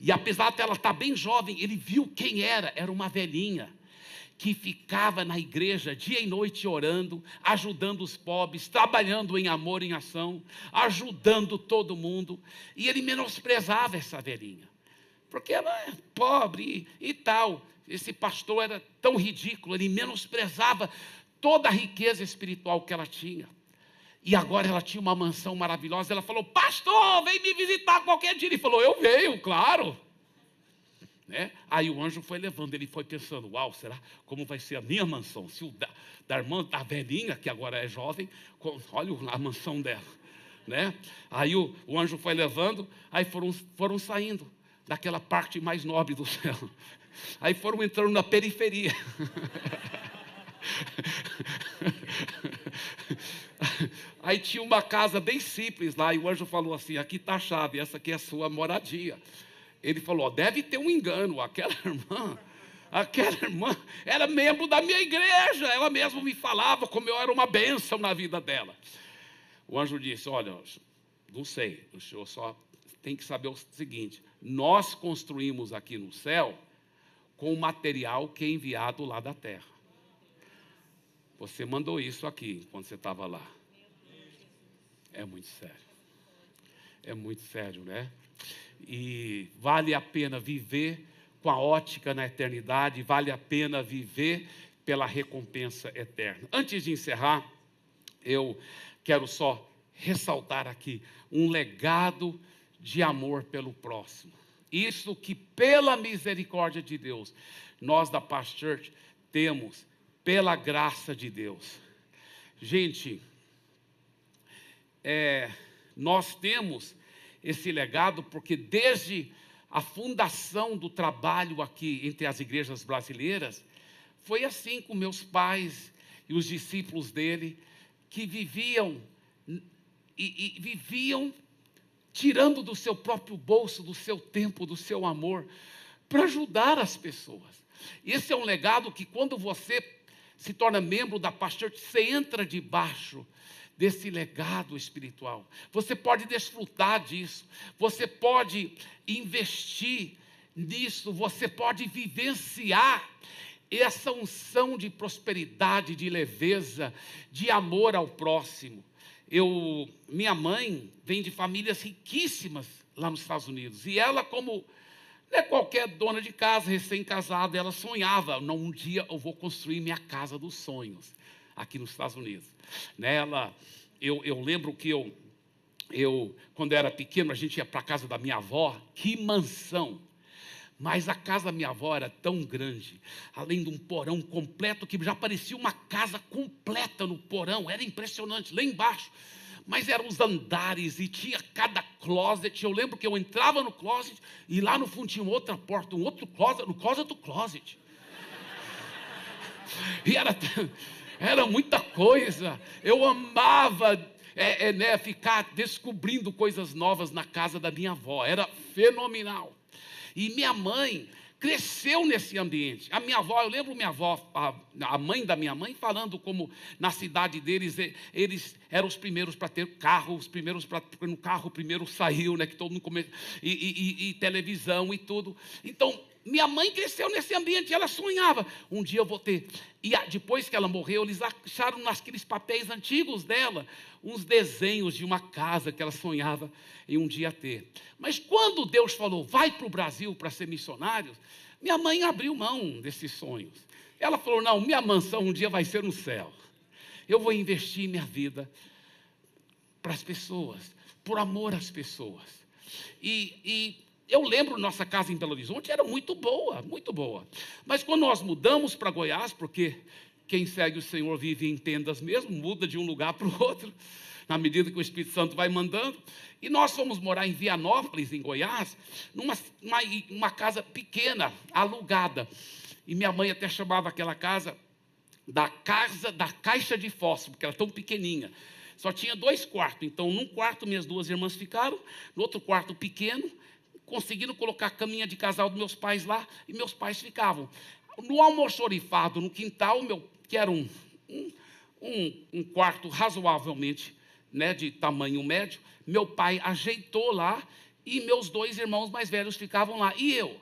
E apesar dela estar bem jovem, ele viu quem era, era uma velhinha que ficava na igreja dia e noite orando, ajudando os pobres, trabalhando em amor em ação, ajudando todo mundo, e ele menosprezava essa velhinha, porque ela é pobre e, e tal. Esse pastor era tão ridículo, ele menosprezava toda a riqueza espiritual que ela tinha. E agora ela tinha uma mansão maravilhosa. Ela falou: Pastor, vem me visitar qualquer dia. Ele falou: Eu venho, claro. Né? Aí o anjo foi levando, ele foi pensando: Uau, será como vai ser a minha mansão? Se o da, da irmã, da velhinha, que agora é jovem, olha a mansão dela. Né? Aí o, o anjo foi levando, aí foram, foram saindo daquela parte mais nobre do céu. Aí foram entrando na periferia. Aí tinha uma casa bem simples lá, e o anjo falou assim: aqui está a chave, essa aqui é a sua moradia. Ele falou: deve ter um engano, aquela irmã. Aquela irmã era membro da minha igreja, ela mesma me falava como eu era uma bênção na vida dela. O anjo disse: Olha, não sei, o senhor só tem que saber o seguinte: nós construímos aqui no céu com o material que é enviado lá da terra. Você mandou isso aqui quando você estava lá. É muito sério. É muito sério, né? E vale a pena viver com a ótica na eternidade, vale a pena viver pela recompensa eterna. Antes de encerrar, eu quero só ressaltar aqui um legado de amor pelo próximo. Isso que, pela misericórdia de Deus, nós da Paz Church temos pela graça de Deus. Gente, é, nós temos esse legado porque desde a fundação do trabalho aqui entre as igrejas brasileiras, foi assim com meus pais e os discípulos dele, que viviam e, e viviam tirando do seu próprio bolso, do seu tempo, do seu amor, para ajudar as pessoas. Esse é um legado que quando você se torna membro da pastor, você entra debaixo desse legado espiritual. Você pode desfrutar disso, você pode investir nisso, você pode vivenciar essa unção de prosperidade, de leveza, de amor ao próximo. Eu, minha mãe vem de famílias riquíssimas lá nos Estados Unidos, e ela como é qualquer dona de casa, recém-casada, ela sonhava, não, um dia eu vou construir minha casa dos sonhos, aqui nos Estados Unidos. Nela, eu, eu lembro que eu, eu, quando era pequeno, a gente ia para a casa da minha avó, que mansão. Mas a casa da minha avó era tão grande, além de um porão completo, que já parecia uma casa completa no porão, era impressionante, lá embaixo mas eram os andares e tinha cada closet. Eu lembro que eu entrava no closet e lá no fundo tinha outra porta, um outro closet, no closet do closet. E era, era muita coisa. Eu amava é, é, né, ficar descobrindo coisas novas na casa da minha avó. Era fenomenal. E minha mãe cresceu nesse ambiente. A minha avó, eu lembro minha avó, a, a mãe da minha mãe, falando como na cidade deles, eles eram os primeiros para ter carro, os primeiros para no carro primeiro saiu, né, que todo mundo come, e, e, e, televisão e tudo. Então, minha mãe cresceu nesse ambiente, ela sonhava. Um dia eu vou ter. E depois que ela morreu, eles acharam naqueles papéis antigos dela uns desenhos de uma casa que ela sonhava em um dia ter. Mas quando Deus falou, vai para o Brasil para ser missionário, minha mãe abriu mão desses sonhos. Ela falou: não, minha mansão um dia vai ser no céu. Eu vou investir minha vida para as pessoas, por amor às pessoas. E, e eu lembro nossa casa em Belo Horizonte era muito boa, muito boa. Mas quando nós mudamos para Goiás, porque quem segue o Senhor vive em tendas mesmo, muda de um lugar para o outro, na medida que o Espírito Santo vai mandando. E nós fomos morar em Vianópolis, em Goiás, numa uma, uma casa pequena, alugada. E minha mãe até chamava aquela casa da casa da caixa de fósforo, porque era tão pequenininha. Só tinha dois quartos. Então, num quarto minhas duas irmãs ficaram, no outro quarto pequeno, conseguindo colocar a caminha de casal dos meus pais lá, e meus pais ficavam. No almoxorifado, no quintal, meu, que era um, um, um, quarto razoavelmente né, de tamanho médio, meu pai ajeitou lá e meus dois irmãos mais velhos ficavam lá. E eu?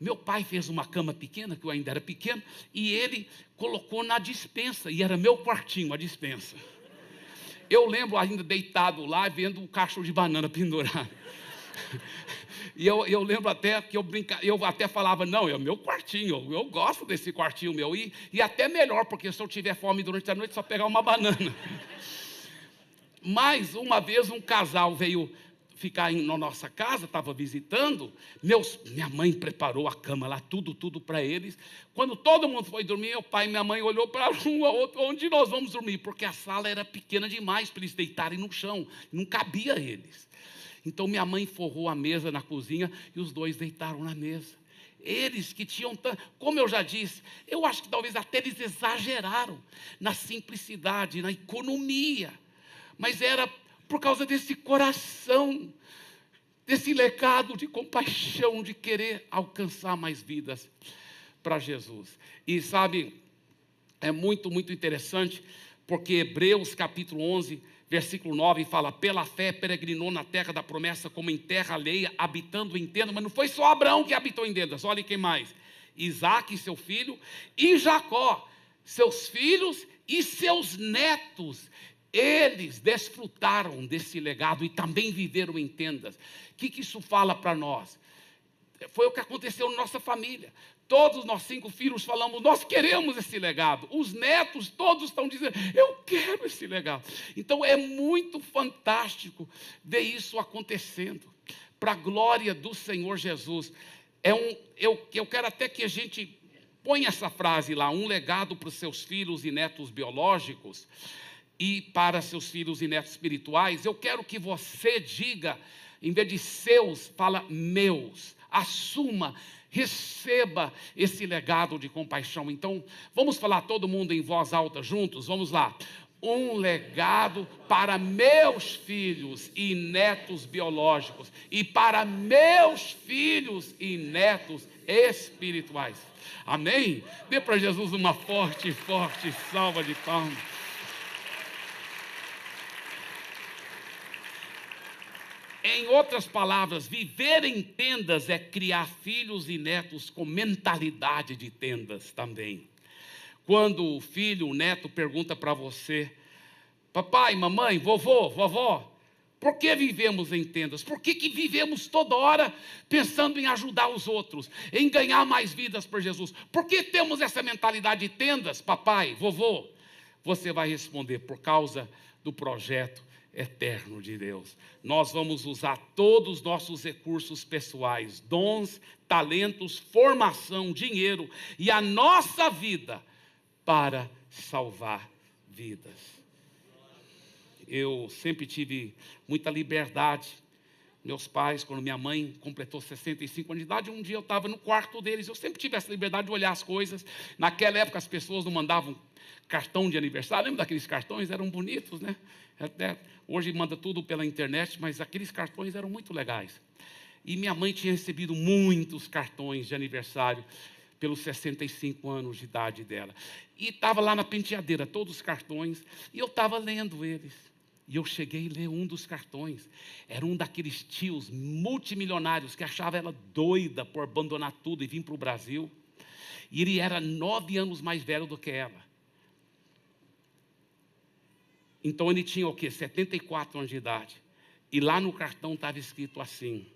Meu pai fez uma cama pequena, que eu ainda era pequeno, e ele colocou na dispensa, e era meu quartinho, a dispensa. Eu lembro ainda deitado lá, vendo um cacho de banana pendurado. E eu, eu lembro até que eu, brinca, eu até falava, não, é o meu quartinho, eu, gosto desse quartinho meu. E, e até melhor, porque se eu tiver fome durante a noite, só pegar uma banana. Mas uma vez um casal veio ficar em, na nossa casa, estava visitando, meus, minha mãe preparou a cama lá, tudo, tudo para eles. Quando todo mundo foi dormir, meu pai e minha mãe olhou para um ao outro, onde nós vamos dormir? Porque a sala era pequena demais para eles deitarem no chão, não cabia eles. Então minha mãe forrou a mesa na cozinha e os dois deitaram na mesa. Eles que tinham tanto, como eu já disse, eu acho que talvez até eles exageraram na simplicidade, na economia, mas era por causa desse coração, desse legado de compaixão, de querer alcançar mais vidas para Jesus. E sabe, é muito, muito interessante, porque Hebreus capítulo 11 versículo 9 fala: Pela fé peregrinou na terra da promessa, como em terra alheia, habitando em tendas. Mas não foi só Abraão que habitou em tendas, olha quem mais: Isaac, seu filho, e Jacó, seus filhos e seus netos. Eles desfrutaram desse legado e também viveram em tendas. O que, que isso fala para nós? Foi o que aconteceu na nossa família. Todos nós cinco filhos falamos, nós queremos esse legado. Os netos todos estão dizendo, eu quero esse legado. Então é muito fantástico ver isso acontecendo. Para a glória do Senhor Jesus. É um, eu, eu quero até que a gente ponha essa frase lá, um legado para os seus filhos e netos biológicos e para seus filhos e netos espirituais. Eu quero que você diga, em vez de seus, fala meus. Assuma receba esse legado de compaixão. Então, vamos falar todo mundo em voz alta juntos? Vamos lá. Um legado para meus filhos e netos biológicos e para meus filhos e netos espirituais. Amém? Dê para Jesus uma forte, forte salva de palmas. Em outras palavras, viver em tendas é criar filhos e netos com mentalidade de tendas também. Quando o filho, o neto pergunta para você, papai, mamãe, vovô, vovó, por que vivemos em tendas? Por que, que vivemos toda hora pensando em ajudar os outros, em ganhar mais vidas por Jesus? Por que temos essa mentalidade de tendas, papai, vovô? Você vai responder, por causa do projeto eterno de Deus. Nós vamos usar todos os nossos recursos pessoais, dons, talentos, formação, dinheiro e a nossa vida para salvar vidas. Eu sempre tive muita liberdade. Meus pais, quando minha mãe completou 65 anos de idade, um dia eu estava no quarto deles. Eu sempre tive essa liberdade de olhar as coisas. Naquela época as pessoas não mandavam cartão de aniversário. Lembra daqueles cartões? Eram bonitos, né? Até hoje manda tudo pela internet, mas aqueles cartões eram muito legais. E minha mãe tinha recebido muitos cartões de aniversário pelos 65 anos de idade dela. E estava lá na penteadeira, todos os cartões, e eu estava lendo eles. E eu cheguei a ler um dos cartões. Era um daqueles tios multimilionários que achava ela doida por abandonar tudo e vir para o Brasil. E ele era nove anos mais velho do que ela. Então ele tinha o quê? 74 anos de idade. E lá no cartão estava escrito assim: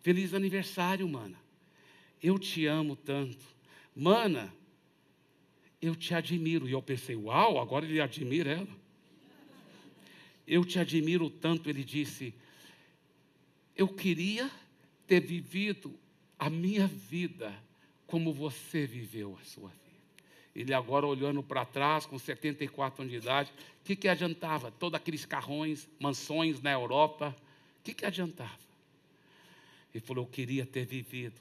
Feliz aniversário, mana. Eu te amo tanto. Mana, eu te admiro. E eu pensei, uau, agora ele admira ela. Eu te admiro tanto, ele disse. Eu queria ter vivido a minha vida como você viveu a sua vida. Ele agora olhando para trás, com 74 anos de idade, o que, que adiantava? Todos aqueles carrões, mansões na Europa, o que, que adiantava? Ele falou: Eu queria ter vivido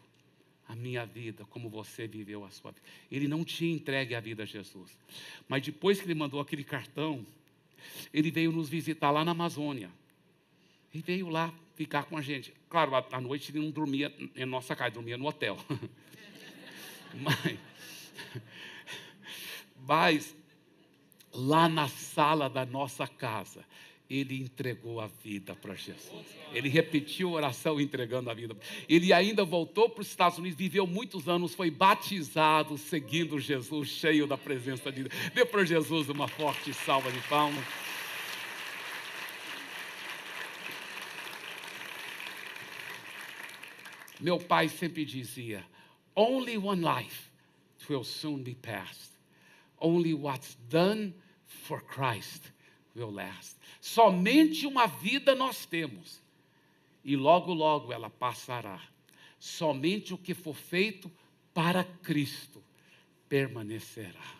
a minha vida como você viveu a sua vida. Ele não tinha entregue a vida a Jesus. Mas depois que ele mandou aquele cartão, ele veio nos visitar lá na Amazônia. E veio lá ficar com a gente. Claro, à noite ele não dormia em nossa casa, dormia no hotel. mas, mas lá na sala da nossa casa, ele entregou a vida para Jesus. Ele repetiu a oração entregando a vida. Ele ainda voltou para os Estados Unidos, viveu muitos anos, foi batizado seguindo Jesus, cheio da presença de Deus. Dê para Jesus uma forte salva de palmas. Meu pai sempre dizia: Only one life will soon be past. Only what's done for Christ will last. Somente uma vida nós temos, e logo, logo ela passará. Somente o que for feito para Cristo permanecerá.